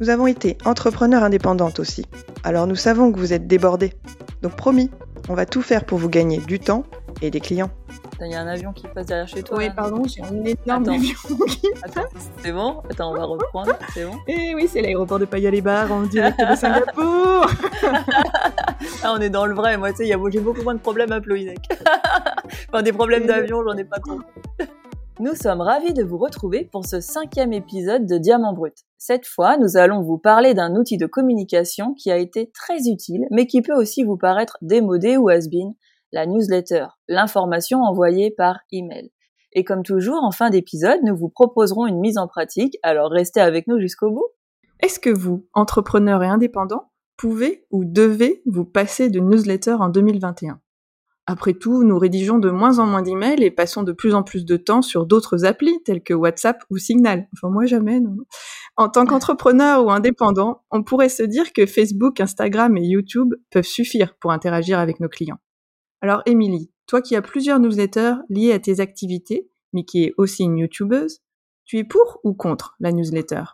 Nous avons été entrepreneurs indépendantes aussi, alors nous savons que vous êtes débordés. Donc promis, on va tout faire pour vous gagner du temps et des clients. Il y a un avion qui passe derrière chez toi. Oui, pardon, j'ai un énorme avion qui Attends, c'est bon? Attends, on va reprendre, c'est bon? Eh oui, c'est l'aéroport de Paya-les-Barres en direct de Singapour Ah, on est dans le vrai, moi, tu sais, j'ai beaucoup moins de problèmes à Ploïnec. enfin, des problèmes d'avion, j'en ai pas trop. Nous sommes ravis de vous retrouver pour ce cinquième épisode de Diamant Brut. Cette fois, nous allons vous parler d'un outil de communication qui a été très utile, mais qui peut aussi vous paraître démodé ou has-been, la newsletter, l'information envoyée par email. Et comme toujours, en fin d'épisode, nous vous proposerons une mise en pratique, alors restez avec nous jusqu'au bout. Est-ce que vous, entrepreneur et indépendant, pouvez ou devez vous passer de newsletter en 2021 après tout, nous rédigeons de moins en moins d'emails et passons de plus en plus de temps sur d'autres applis telles que WhatsApp ou Signal. Enfin, moi jamais, non. En tant qu'entrepreneur ou indépendant, on pourrait se dire que Facebook, Instagram et YouTube peuvent suffire pour interagir avec nos clients. Alors, Émilie, toi qui as plusieurs newsletters liés à tes activités, mais qui est aussi une YouTubeuse, tu es pour ou contre la newsletter?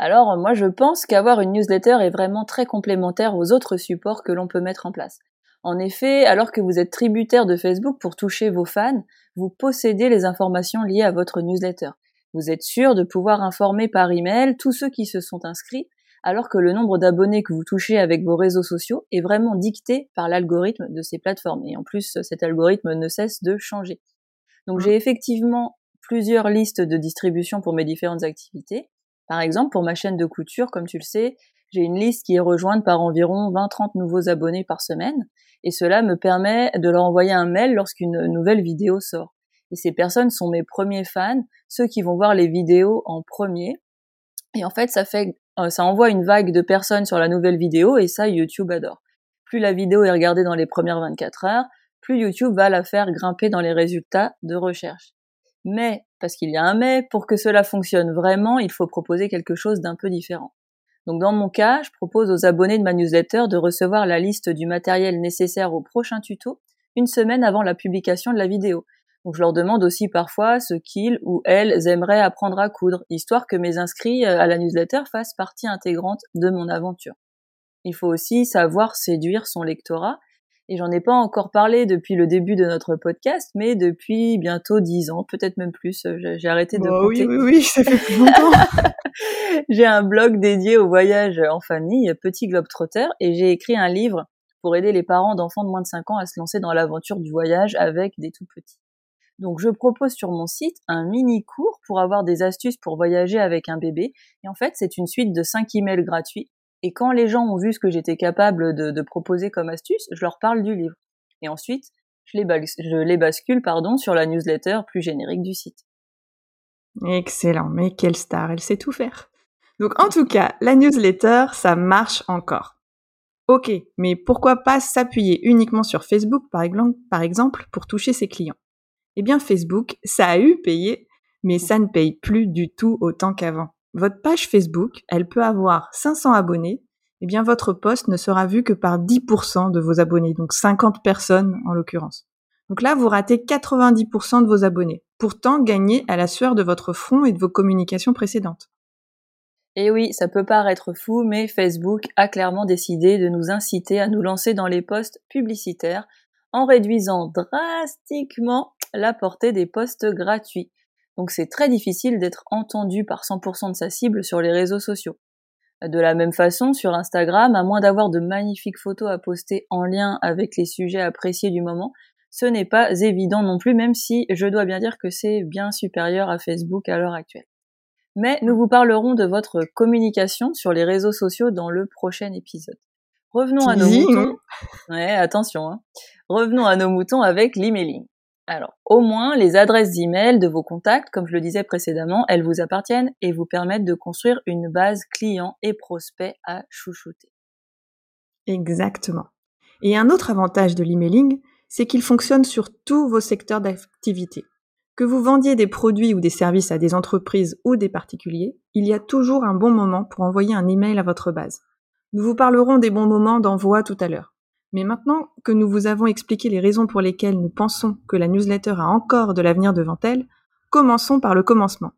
Alors moi je pense qu'avoir une newsletter est vraiment très complémentaire aux autres supports que l'on peut mettre en place. En effet, alors que vous êtes tributaire de Facebook pour toucher vos fans, vous possédez les informations liées à votre newsletter. Vous êtes sûr de pouvoir informer par email tous ceux qui se sont inscrits, alors que le nombre d'abonnés que vous touchez avec vos réseaux sociaux est vraiment dicté par l'algorithme de ces plateformes. Et en plus, cet algorithme ne cesse de changer. Donc j'ai effectivement plusieurs listes de distribution pour mes différentes activités. Par exemple, pour ma chaîne de couture, comme tu le sais, j'ai une liste qui est rejointe par environ 20-30 nouveaux abonnés par semaine et cela me permet de leur envoyer un mail lorsqu'une nouvelle vidéo sort. Et ces personnes sont mes premiers fans, ceux qui vont voir les vidéos en premier. Et en fait, ça euh, envoie une vague de personnes sur la nouvelle vidéo et ça, YouTube adore. Plus la vidéo est regardée dans les premières 24 heures, plus YouTube va la faire grimper dans les résultats de recherche. Mais, parce qu'il y a un mais, pour que cela fonctionne vraiment, il faut proposer quelque chose d'un peu différent. Donc dans mon cas, je propose aux abonnés de ma newsletter de recevoir la liste du matériel nécessaire au prochain tuto une semaine avant la publication de la vidéo. Je leur demande aussi parfois ce qu'ils ou elles aimeraient apprendre à coudre, histoire que mes inscrits euh, à la newsletter fassent partie intégrante de mon aventure. Il faut aussi savoir séduire son lectorat et j'en ai pas encore parlé depuis le début de notre podcast, mais depuis bientôt dix ans, peut-être même plus. Euh, j'ai arrêté de oh, Oui, oui, oui, ça fait plus longtemps. j'ai un blog dédié au voyage en famille, Petit Globetrotter, et j'ai écrit un livre pour aider les parents d'enfants de moins de 5 ans à se lancer dans l'aventure du voyage avec des tout petits. Donc je propose sur mon site un mini cours pour avoir des astuces pour voyager avec un bébé. Et en fait, c'est une suite de 5 emails gratuits et quand les gens ont vu ce que j'étais capable de, proposer comme astuce, je leur parle du livre. Et ensuite, je les, bascule pardon, sur la newsletter plus générique du site. Excellent, mais quelle star, elle sait tout faire. Donc en tout cas, la newsletter, ça marche encore. Ok, mais pourquoi pas s'appuyer uniquement sur Facebook par exemple pour toucher ses clients? Eh bien Facebook, ça a eu payé, mais ça ne paye plus du tout autant qu'avant votre page Facebook, elle peut avoir 500 abonnés, eh bien votre post ne sera vu que par 10% de vos abonnés, donc 50 personnes en l'occurrence. Donc là, vous ratez 90% de vos abonnés, pourtant gagnés à la sueur de votre front et de vos communications précédentes. Et oui, ça peut paraître fou, mais Facebook a clairement décidé de nous inciter à nous lancer dans les posts publicitaires en réduisant drastiquement la portée des posts gratuits. Donc c'est très difficile d'être entendu par 100% de sa cible sur les réseaux sociaux. De la même façon, sur Instagram, à moins d'avoir de magnifiques photos à poster en lien avec les sujets appréciés du moment, ce n'est pas évident non plus, même si je dois bien dire que c'est bien supérieur à Facebook à l'heure actuelle. Mais nous vous parlerons de votre communication sur les réseaux sociaux dans le prochain épisode. Revenons à nos moutons. Ouais, attention. Hein. Revenons à nos moutons avec l'emailing. Alors, au moins, les adresses d'email de vos contacts, comme je le disais précédemment, elles vous appartiennent et vous permettent de construire une base client et prospect à chouchouter. Exactement. Et un autre avantage de l'emailing, c'est qu'il fonctionne sur tous vos secteurs d'activité. Que vous vendiez des produits ou des services à des entreprises ou des particuliers, il y a toujours un bon moment pour envoyer un email à votre base. Nous vous parlerons des bons moments d'envoi tout à l'heure. Mais maintenant que nous vous avons expliqué les raisons pour lesquelles nous pensons que la newsletter a encore de l'avenir devant elle, commençons par le commencement.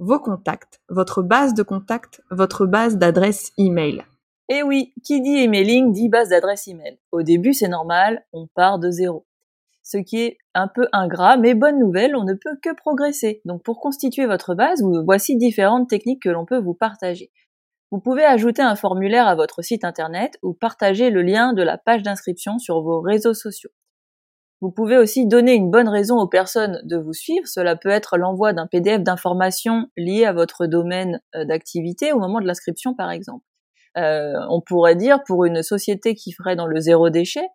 Vos contacts, votre base de contacts, votre base d'adresse email. Eh oui, qui dit emailing dit base d'adresse email. Au début, c'est normal, on part de zéro. Ce qui est un peu ingrat, mais bonne nouvelle, on ne peut que progresser. Donc pour constituer votre base, voici différentes techniques que l'on peut vous partager. Vous pouvez ajouter un formulaire à votre site internet ou partager le lien de la page d'inscription sur vos réseaux sociaux. Vous pouvez aussi donner une bonne raison aux personnes de vous suivre. Cela peut être l'envoi d'un PDF d'informations liées à votre domaine euh, d'activité au moment de l'inscription, par exemple. Euh, on pourrait dire pour une société qui ferait dans le zéro déchet,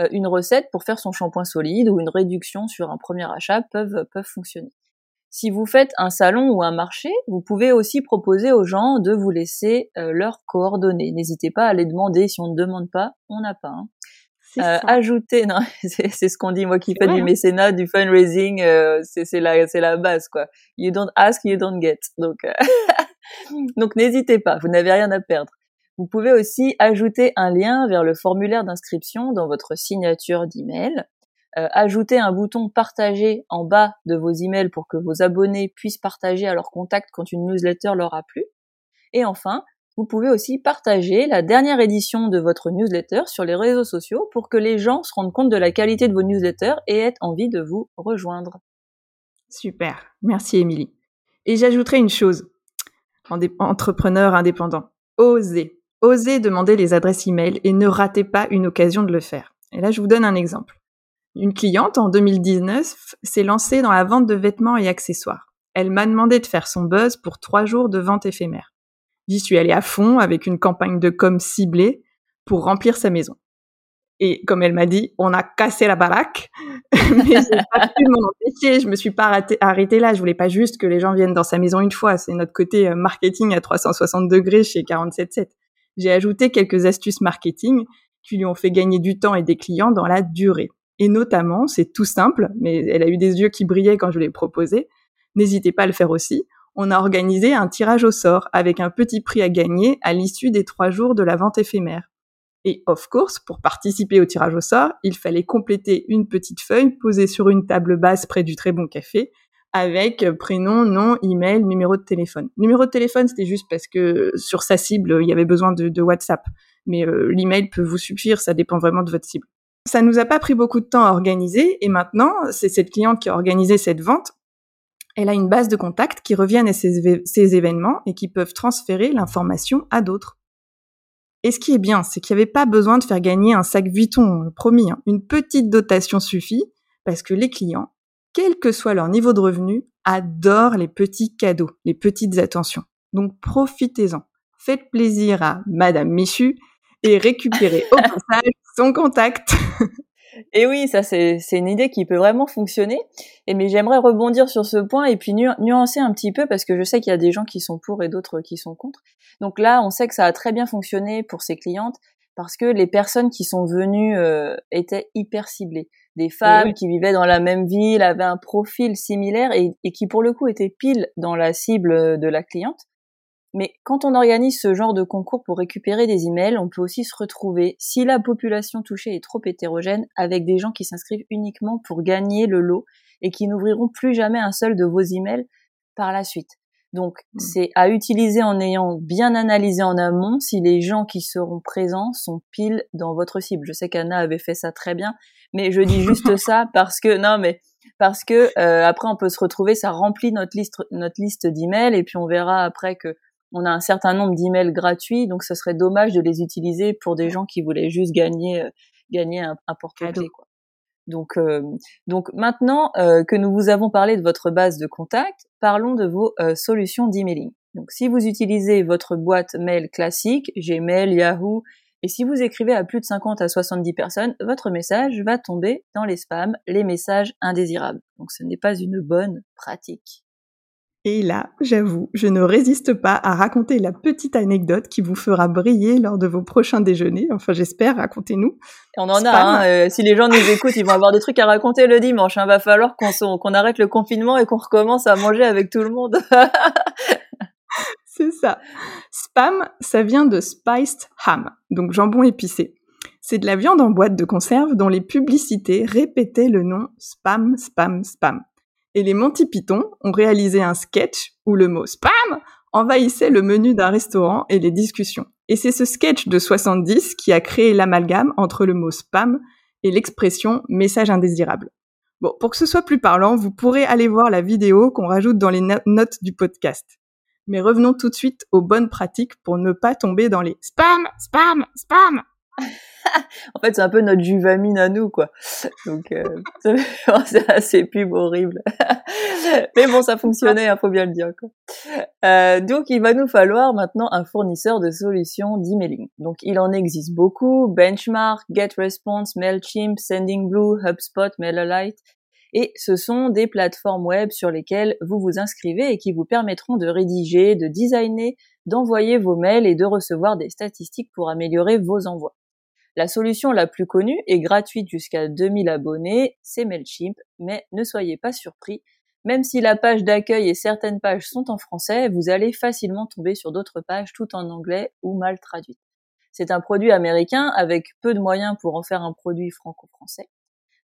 euh, une recette pour faire son shampoing solide ou une réduction sur un premier achat peuvent, peuvent fonctionner. Si vous faites un salon ou un marché, vous pouvez aussi proposer aux gens de vous laisser leurs coordonnées. N'hésitez pas à les demander. Si on ne demande pas, on n'a pas. Hein. Euh, ajouter, non, c'est ce qu'on dit moi qui fais du hein. mécénat, du fundraising, euh, c'est la la base quoi. You don't ask, you don't get. Donc euh, donc n'hésitez pas, vous n'avez rien à perdre. Vous pouvez aussi ajouter un lien vers le formulaire d'inscription dans votre signature d'email. Euh, ajouter un bouton partager en bas de vos emails pour que vos abonnés puissent partager à leurs contacts quand une newsletter leur a plu. Et enfin, vous pouvez aussi partager la dernière édition de votre newsletter sur les réseaux sociaux pour que les gens se rendent compte de la qualité de vos newsletters et aient envie de vous rejoindre. Super, merci Émilie. Et j'ajouterai une chose, entrepreneur indépendant, osez, osez demander les adresses e-mail et ne ratez pas une occasion de le faire. Et là, je vous donne un exemple. Une cliente en 2019 s'est lancée dans la vente de vêtements et accessoires. Elle m'a demandé de faire son buzz pour trois jours de vente éphémère. J'y suis allée à fond avec une campagne de com ciblée pour remplir sa maison. Et comme elle m'a dit, on a cassé la baraque, mais j'ai pas pu m'en empêcher. Je me suis pas arrêtée là. Je voulais pas juste que les gens viennent dans sa maison une fois. C'est notre côté euh, marketing à 360 degrés chez 47.7. J'ai ajouté quelques astuces marketing qui lui ont fait gagner du temps et des clients dans la durée. Et notamment, c'est tout simple, mais elle a eu des yeux qui brillaient quand je l'ai proposé. N'hésitez pas à le faire aussi on a organisé un tirage au sort avec un petit prix à gagner à l'issue des trois jours de la vente éphémère. Et of course, pour participer au tirage au sort, il fallait compléter une petite feuille posée sur une table basse près du très bon café avec prénom, nom, email, numéro de téléphone. Numéro de téléphone, c'était juste parce que sur sa cible, il y avait besoin de, WhatsApp. Mais euh, l'email peut vous suffire, ça dépend vraiment de votre cible. Ça nous a pas pris beaucoup de temps à organiser et maintenant, c'est cette cliente qui a organisé cette vente elle a une base de contacts qui reviennent à ces, événements et qui peuvent transférer l'information à d'autres. Et ce qui est bien, c'est qu'il n'y avait pas besoin de faire gagner un sac Vuitton, euh, promis. Hein. Une petite dotation suffit parce que les clients, quel que soit leur niveau de revenu, adorent les petits cadeaux, les petites attentions. Donc profitez-en. Faites plaisir à Madame Michu et récupérez au passage son contact. Et oui, ça c'est une idée qui peut vraiment fonctionner. Et mais j'aimerais rebondir sur ce point et puis nuancer un petit peu parce que je sais qu'il y a des gens qui sont pour et d'autres qui sont contre. Donc là, on sait que ça a très bien fonctionné pour ces clientes parce que les personnes qui sont venues euh, étaient hyper ciblées. Des femmes qui vivaient dans la même ville, avaient un profil similaire et, et qui pour le coup étaient pile dans la cible de la cliente. Mais quand on organise ce genre de concours pour récupérer des emails, on peut aussi se retrouver, si la population touchée est trop hétérogène, avec des gens qui s'inscrivent uniquement pour gagner le lot et qui n'ouvriront plus jamais un seul de vos emails par la suite. Donc, hmm. c'est à utiliser en ayant bien analysé en amont si les gens qui seront présents sont pile dans votre cible. Je sais qu'Anna avait fait ça très bien, mais je dis juste ça parce que non, mais parce que euh, après on peut se retrouver, ça remplit notre liste notre liste d'emails et puis on verra après que on a un certain nombre d'emails gratuits, donc ce serait dommage de les utiliser pour des gens qui voulaient juste gagner euh, gagner un, un porte-clés. Donc, euh, donc maintenant euh, que nous vous avons parlé de votre base de contact, parlons de vos solutions d'emailing. Donc, si vous utilisez votre boîte mail classique, Gmail, Yahoo, et si vous écrivez à plus de 50 à 70 personnes, votre message va tomber dans les spams, les messages indésirables. Donc, ce n'est pas une bonne pratique. Et là, j'avoue, je ne résiste pas à raconter la petite anecdote qui vous fera briller lors de vos prochains déjeuners. Enfin, j'espère, racontez-nous. On en a, hein, euh, si les gens nous écoutent, ils vont avoir des trucs à raconter le dimanche. Hein. Va falloir qu'on qu'on arrête le confinement et qu'on recommence à manger avec tout le monde. C'est ça. Spam, ça vient de spiced ham, donc jambon épicé. C'est de la viande en boîte de conserve dont les publicités répétaient le nom spam, spam, spam et les Monty Python ont réalisé un sketch où le mot spam envahissait le menu d'un restaurant et les discussions. Et c'est ce sketch de 70 qui a créé l'amalgame entre le mot spam et l'expression message indésirable. Bon, pour que ce soit plus parlant, vous pourrez aller voir la vidéo qu'on rajoute dans les notes du podcast. Mais revenons tout de suite aux bonnes pratiques pour ne pas tomber dans les spam, spam, spam. En fait, c'est un peu notre juvamine à nous, quoi. Donc, euh, c'est assez pub horrible. Mais bon, ça fonctionnait, hein, faut bien le dire. Quoi. Euh, donc, il va nous falloir maintenant un fournisseur de solutions d'emailing. Donc, il en existe beaucoup Benchmark, GetResponse, Mailchimp, SendingBlue, HubSpot, MailerLite. Et ce sont des plateformes web sur lesquelles vous vous inscrivez et qui vous permettront de rédiger, de designer, d'envoyer vos mails et de recevoir des statistiques pour améliorer vos envois. La solution la plus connue et gratuite jusqu'à 2000 abonnés, c'est Mailchimp, mais ne soyez pas surpris. Même si la page d'accueil et certaines pages sont en français, vous allez facilement tomber sur d'autres pages tout en anglais ou mal traduites. C'est un produit américain avec peu de moyens pour en faire un produit franco-français.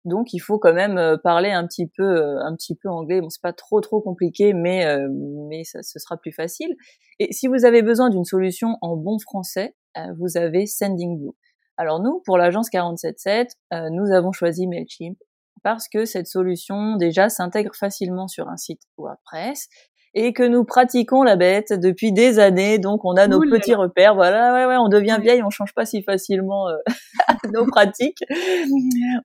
Donc il faut quand même euh, parler un petit peu euh, un petit peu anglais. Bon, c'est pas trop trop compliqué mais euh, mais ça ce sera plus facile. Et si vous avez besoin d'une solution en bon français, vous avez Sendingblue. Alors nous, pour l'agence 477, euh, nous avons choisi Mailchimp parce que cette solution déjà s'intègre facilement sur un site WordPress et que nous pratiquons la bête depuis des années, donc on a nos petits repères. Voilà, ouais, ouais, on devient vieille, on change pas si facilement euh, nos pratiques.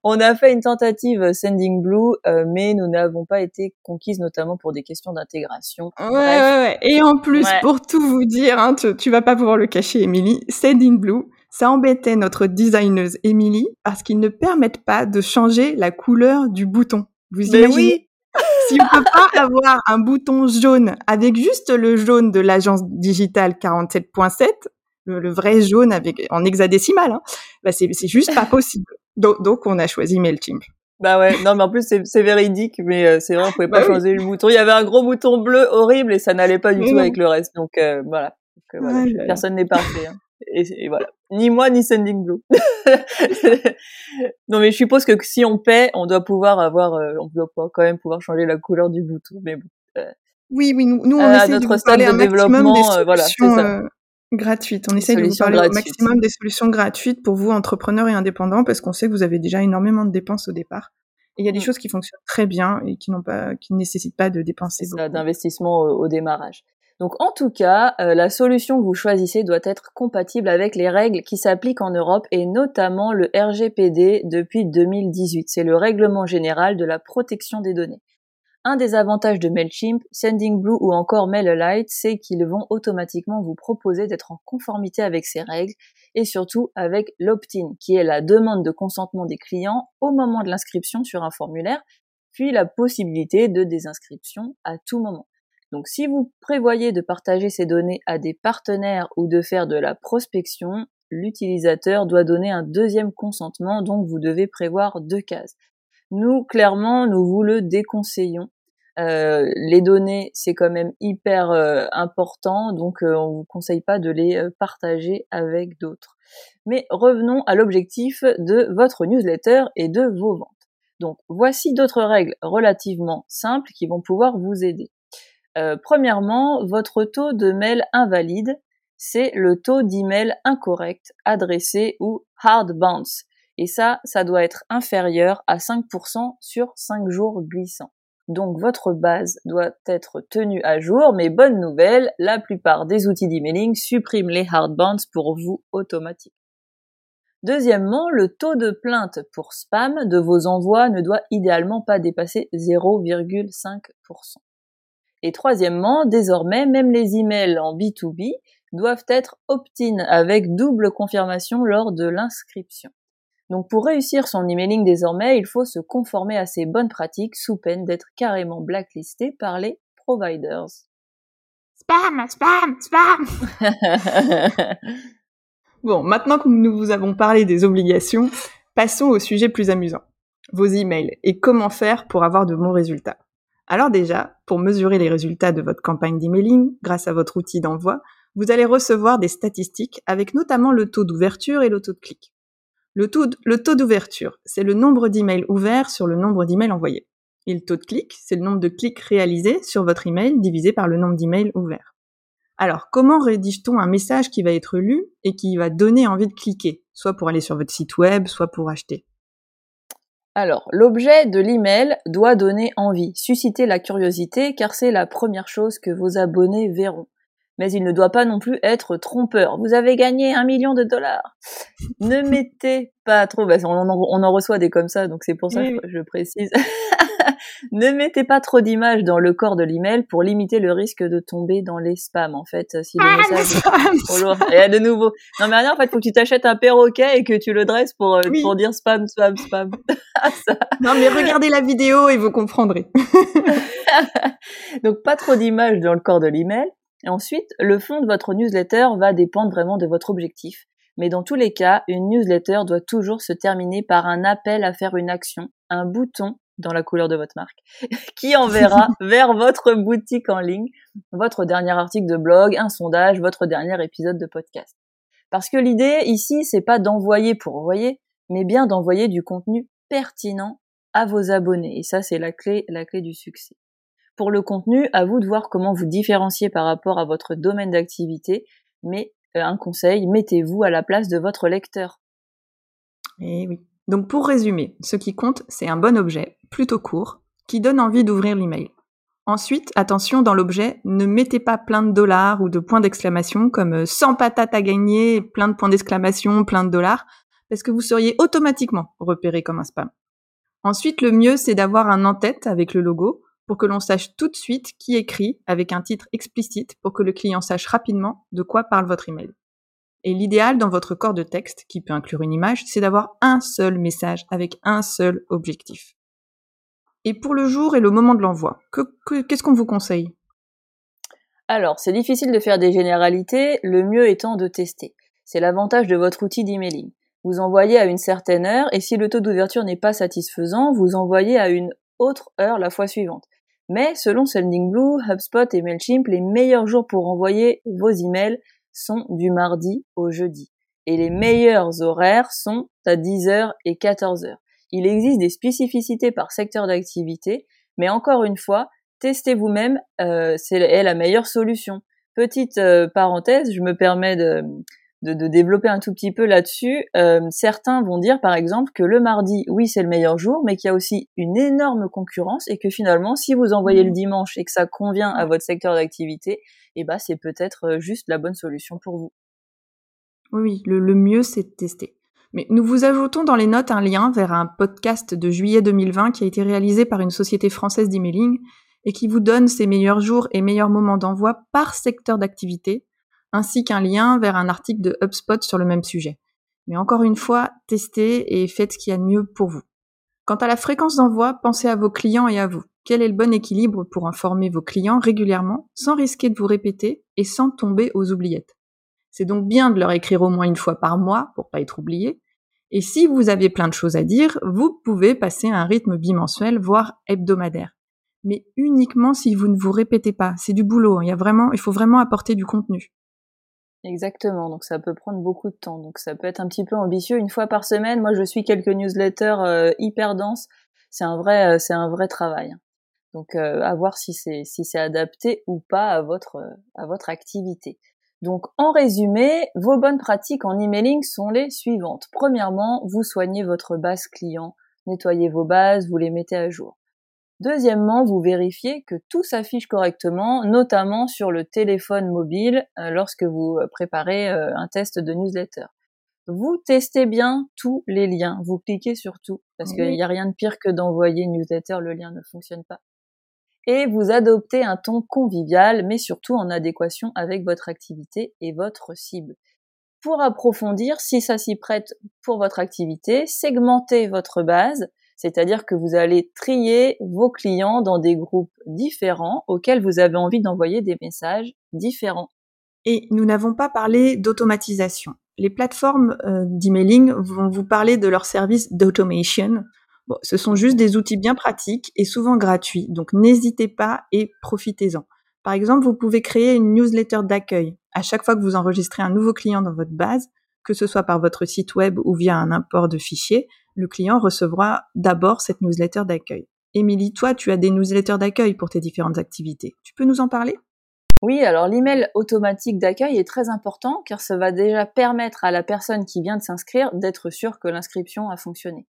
on a fait une tentative Sending Blue, euh, mais nous n'avons pas été conquises, notamment pour des questions d'intégration. Ouais, ouais, ouais, Et en plus, pour tout vous dire, hein, tu, tu vas pas pouvoir le cacher, Emily, Sending Blue, ça embêtait notre designeuse Emily parce qu'ils ne permettent pas de changer la couleur du bouton. Vous imaginez oui Si on peut pas avoir un bouton jaune avec juste le jaune de l'agence digitale 47.7, le, vrai jaune avec en hexadécimal, hein, bah c'est juste pas possible. Donc, on a choisi Mailchimp. Bah ouais, non mais en plus c'est véridique, mais euh, c'est vrai on pouvait pas bah changer le bouton. Il y avait un gros bouton bleu horrible et ça n'allait pas du tout avec le reste. Donc euh, voilà, Donc, euh, voilà. personne n'est parfait. Hein. Et, voilà. Ni moi, ni Sending Blue. non, mais je suppose que si on paie, on doit pouvoir avoir, euh, on doit quand même pouvoir changer la couleur du bouton. Mais bon. Euh, oui, oui, nous, nous on essaie de vous parler de développement, des euh, voilà, ça. gratuites. On essaie de vous parler au maximum des solutions gratuites pour vous, entrepreneurs et indépendants, parce qu'on sait que vous avez déjà énormément de dépenses au départ. Et il y a des mm. choses qui fonctionnent très bien et qui n'ont pas, qui ne nécessitent pas de dépenser beaucoup. D'investissement au, démarrage. Donc en tout cas, euh, la solution que vous choisissez doit être compatible avec les règles qui s'appliquent en Europe et notamment le RGPD depuis 2018. C'est le règlement général de la protection des données. Un des avantages de Mailchimp, Sendingblue ou encore MailerLite, c'est qu'ils vont automatiquement vous proposer d'être en conformité avec ces règles et surtout avec l'opt-in, qui est la demande de consentement des clients au moment de l'inscription sur un formulaire, puis la possibilité de désinscription à tout moment. Donc si vous prévoyez de partager ces données à des partenaires ou de faire de la prospection, l'utilisateur doit donner un deuxième consentement, donc vous devez prévoir deux cases. Nous, clairement, nous vous le déconseillons. Euh, les données, c'est quand même hyper euh, important, donc euh, on vous conseille pas de les partager avec d'autres. Mais revenons à l'objectif de votre newsletter et de vos ventes. Donc voici d'autres règles relativement simples qui vont pouvoir vous aider. Euh, premièrement, votre taux de mail invalide, c'est le taux d'email incorrect, adressé ou hard bounce. Et ça, ça doit être inférieur à 5% sur 5 jours glissants. Donc votre base doit être tenue à jour, mais bonne nouvelle, la plupart des outils d'emailing suppriment les hard bounce pour vous automatiquement. Deuxièmement, le taux de plainte pour spam de vos envois ne doit idéalement pas dépasser 0,5%. Et troisièmement, désormais, même les emails en B2B doivent être opt-in avec double confirmation lors de l'inscription. Donc pour réussir son emailing désormais, il faut se conformer à ces bonnes pratiques sous peine d'être carrément blacklisté par les providers. spam, spam, spam. bon, maintenant que nous vous avons parlé des obligations, passons au sujet plus amusant. Vos emails et comment faire pour avoir de bons résultats. Alors déjà, pour mesurer les résultats de votre campagne d'emailing grâce à votre outil d'envoi, vous allez recevoir des statistiques avec notamment le taux d'ouverture et le taux de clic. Le taux, d'ouverture, c'est le nombre d'emails ouverts sur le nombre d'emails envoyés. Et le taux de clic, c'est le nombre de clics réalisés sur votre email divisé par le nombre d'emails ouverts. Alors, comment rédige-t-on un message qui va être lu et qui va donner envie de cliquer, soit pour aller sur votre site web, soit pour acheter? Alors, l'objet de l'email doit donner envie, susciter la curiosité, car c'est la première chose que vos abonnés verront. Mais il ne doit pas non plus être trompeur. Vous avez gagné un million de dollars. ne mettez pas trop, bah, on, en, reçoit des comme ça, donc c'est pour ça que je précise. Ne mettez pas trop d'images dans le corps de l'email pour limiter le risque de tomber dans les spams, en fait, si le ah, message est trop lourd. Et de nouveau. Non, mais rien, en fait, faut que tu t'achètes un perroquet et que tu le dresses pour, euh, pour dire spam, spam, spam. Non, mais regardez la vidéo et vous comprendrez. Donc, pas trop d'images dans le corps de l'email. Et ensuite, le fond de votre newsletter va dépendre vraiment de votre objectif. Mais dans tous les cas, une newsletter doit toujours se terminer par un appel à faire une action, un bouton dans la couleur de votre marque, qui enverra vers votre boutique en ligne votre dernier article de blog, un sondage, votre dernier épisode de podcast. Parce que l'idée ici, c'est pas d'envoyer pour envoyer, mais bien d'envoyer du contenu pertinent à vos abonnés. Et ça, c'est la clé, la clé du succès. Pour le contenu, à vous de voir comment vous différencier par rapport à votre domaine d'activité, mais euh, un conseil, mettez-vous à la place de votre lecteur. Eh oui. Donc pour résumer, ce qui compte, c'est un bon objet, plutôt court, qui donne envie d'ouvrir l'email. Ensuite, attention dans l'objet, ne mettez pas plein de dollars ou de points d'exclamation comme 100 euh, patates à gagner, plein de points d'exclamation, plein de dollars, parce que vous seriez automatiquement repéré comme un spam. Ensuite, le mieux, c'est d'avoir un en-tête avec le logo pour que l'on sache tout de suite qui écrit avec un titre explicite pour que le client sache rapidement de quoi parle votre email. Et l'idéal dans votre corps de texte, qui peut inclure une image, c'est d'avoir un seul message avec un seul objectif. Et pour le jour et le moment de l'envoi, qu'est-ce qu'on vous conseille? Alors, c'est difficile de faire des généralités, le mieux étant de tester. C'est l'avantage de votre outil d'emailing. Vous envoyez à une certaine heure et si le taux d'ouverture n'est pas satisfaisant, vous envoyez à une autre heure la fois suivante. Mais selon Sendingblue, HubSpot et Mailchimp, les meilleurs jours pour envoyer vos emails sont du mardi au jeudi. Et les meilleurs horaires sont à 10h et 14h. Il existe des spécificités par secteur d'activité, mais encore une fois, testez vous-même, euh, c'est la meilleure solution. Petite euh, parenthèse, je me permets de, de, développer un tout petit peu là-dessus. Euh, certains vont dire par exemple que le mardi, oui, c'est le meilleur jour, mais qu'il y a aussi une énorme concurrence et que finalement, si vous envoyez le mmh. dimanche et que ça convient à votre secteur d'activité, eh ben, c'est peut-être euh, juste la bonne solution pour vous. Oui, le, le mieux, c'est de tester. Mais nous vous ajoutons dans les notes un lien vers un podcast de juillet 2020 qui a été réalisé par une société française d'emailing et qui vous donne ses meilleurs jours et meilleurs moments d'envoi par secteur d'activité ainsi qu'un lien vers un article de HubSpot sur le même sujet. Mais encore une fois, testez et faites ce qu'il y a de mieux pour vous. Quant à la fréquence d'envoi, pensez à vos clients et à vous. Quel est le bon équilibre pour informer vos clients régulièrement sans risquer de vous répéter et sans tomber aux oubliettes? C'est donc bien de leur écrire au moins une fois par mois pour pas être oublié. Et si vous avez plein de choses à dire, vous pouvez passer à un rythme bimensuel, voire hebdomadaire. Mais uniquement si vous ne vous répétez pas. C'est du boulot. Hein. Il y a vraiment, il faut vraiment apporter du contenu. Exactement, donc ça peut prendre beaucoup de temps, donc ça peut être un petit peu ambitieux. Une fois par semaine, moi je suis quelques newsletters euh, hyper denses, c'est un vrai, euh, c'est un vrai travail. Donc euh, à voir si c'est si c'est adapté ou pas à votre à votre activité. Donc en résumé, vos bonnes pratiques en emailing sont les suivantes. Premièrement, vous soignez votre base client, nettoyez vos bases, vous les mettez à jour. Deuxièmement, vous vérifiez que tout s'affiche correctement, notamment sur le téléphone mobile euh, lorsque vous euh, préparez euh, un test de newsletter. Vous testez bien tous les liens, vous cliquez sur tout, parce qu'il n'y a rien de pire que d'envoyer une newsletter, le lien ne fonctionne pas. Et vous adoptez un ton convivial, mais surtout en adéquation avec votre activité et votre cible. Pour approfondir, si ça s'y prête pour votre activité, segmentez votre base, c'est-à-dire que vous allez trier vos clients dans des groupes différents auxquels vous avez envie d'envoyer des messages différents. Et nous n'avons pas parlé d'automatisation. Les plateformes euh, d'emailing vont vous parler de leur service d'automation. Ce sont juste des outils bien pratiques et souvent gratuits, donc n'hésitez pas et profitez-en. Par exemple, vous pouvez créer une newsletter d'accueil. À chaque fois que vous enregistrez un nouveau client dans votre base, que ce soit par votre site web ou via un import de fichiers, le client recevra d'abord cette newsletter d'accueil. Émilie, toi, tu as des newsletters d'accueil pour tes différentes activités. Tu peux nous en parler? Oui, alors l'email automatique d'accueil est très important car ça va déjà permettre à la personne qui vient de s'inscrire d'être sûre que l'inscription a fonctionné.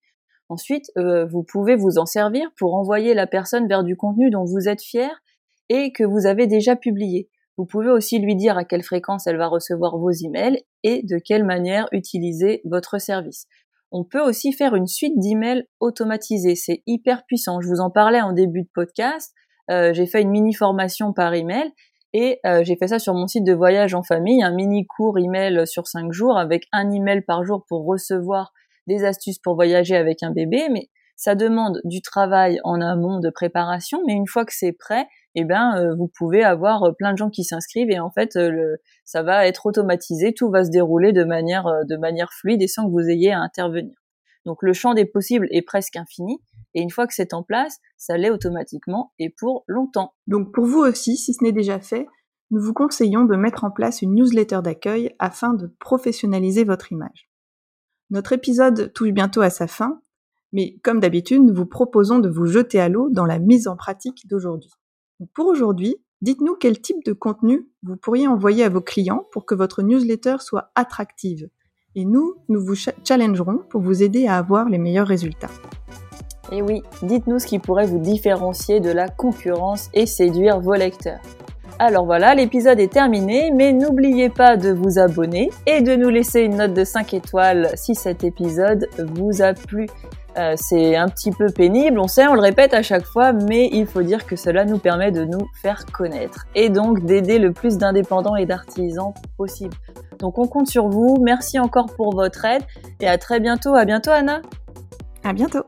Ensuite, euh, vous pouvez vous en servir pour envoyer la personne vers du contenu dont vous êtes fier et que vous avez déjà publié. Vous pouvez aussi lui dire à quelle fréquence elle va recevoir vos emails et de quelle manière utiliser votre service. On peut aussi faire une suite d'emails automatisés. C'est hyper puissant. Je vous en parlais en début de podcast. Euh, j'ai fait une mini formation par email et euh, j'ai fait ça sur mon site de voyage en famille, un mini cours email sur cinq jours avec un email par jour pour recevoir des astuces pour voyager avec un bébé. Mais ça demande du travail en amont de préparation. Mais une fois que c'est prêt, eh ben euh, vous pouvez avoir euh, plein de gens qui s'inscrivent et en fait le, ça va être automatisé, tout va se dérouler de manière de manière fluide et sans que vous ayez à intervenir. Donc le champ des possibles est presque infini et une fois que c'est en place, ça l'est automatiquement et pour longtemps. Donc pour vous aussi, si ce n'est déjà fait, nous vous conseillons de mettre en place une newsletter d'accueil afin de professionnaliser votre image. Notre épisode touche bientôt à sa fin, mais comme d'habitude, nous vous proposons de vous jeter à l'eau dans la mise en pratique d'aujourd'hui. Pour aujourd'hui, dites-nous quel type de contenu vous pourriez envoyer à vos clients pour que votre newsletter soit attractive. Et nous, nous vous challengerons pour vous aider à avoir les meilleurs résultats. Et oui, dites-nous ce qui pourrait vous différencier de la concurrence et séduire vos lecteurs. Alors voilà, l'épisode est terminé, mais n'oubliez pas de vous abonner et de nous laisser une note de 5 étoiles si cet épisode vous a plu. Euh, c'est un petit peu pénible, on sait, on le répète à chaque fois, mais il faut dire que cela nous permet de nous faire connaître et donc d'aider le plus d'indépendants et d'artisans possible. Donc on compte sur vous, merci encore pour votre aide et à très bientôt. À bientôt Anna. À bientôt.